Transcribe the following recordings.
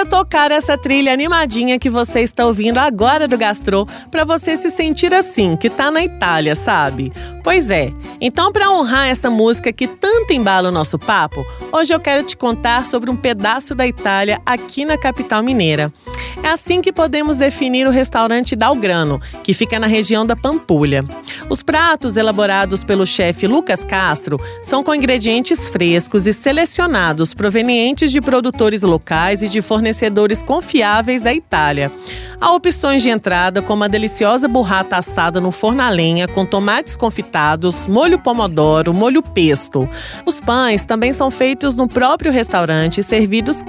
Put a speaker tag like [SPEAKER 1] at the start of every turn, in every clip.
[SPEAKER 1] Basta tocar essa trilha animadinha que você está ouvindo agora do Gastro para você se sentir assim, que tá na Itália, sabe? Pois é. Então, para honrar essa música que tanto embala o nosso papo, hoje eu quero te contar sobre um pedaço da Itália aqui na capital mineira. É assim que podemos definir o restaurante Dalgrano, que fica na região da Pampulha. Os pratos elaborados pelo chefe Lucas Castro são com ingredientes frescos e selecionados provenientes de produtores locais e de fornecedores confiáveis da Itália. Há opções de entrada como a deliciosa burrata assada no forno a lenha com tomates confitados, molho pomodoro, molho pesto. Os pães também são feitos no próprio restaurante, servidos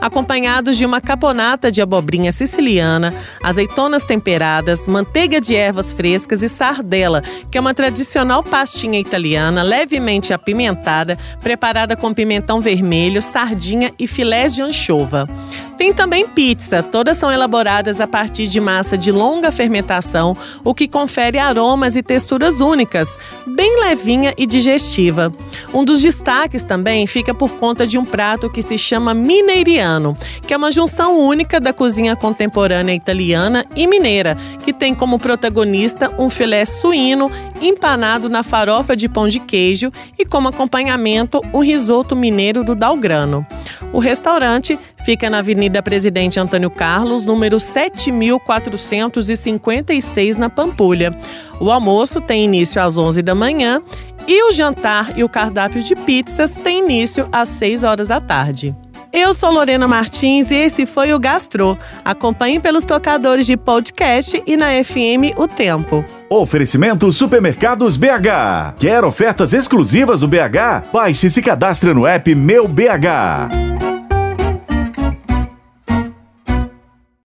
[SPEAKER 1] acompanhados de uma caponata de abobrinha siciliana, azeitonas temperadas, manteiga de ervas frescas e sardela, que é uma tradicional pastinha italiana levemente apimentada, preparada com pimentão vermelho, sardinha e filés de anchova. Tem também pizza, todas são elaboradas a partir de massa de longa fermentação, o que confere aromas e texturas únicas, bem levinha e digestiva. Um dos destaques também fica por conta de um prato que se chama mineiriano, que é uma junção única da cozinha contemporânea italiana e mineira, que tem como protagonista um filé suíno empanado na farofa de pão de queijo e como acompanhamento um risoto mineiro do Dalgrano. O restaurante fica na Avenida Presidente Antônio Carlos, número 7456, na Pampulha. O almoço tem início às 11 da manhã e o jantar e o cardápio de pizzas tem início às 6 horas da tarde. Eu sou Lorena Martins e esse foi o Gastro. Acompanhe pelos tocadores de podcast e na FM O Tempo.
[SPEAKER 2] Oferecimento Supermercados BH. Quer ofertas exclusivas do BH? Baixe e se cadastre no app Meu BH.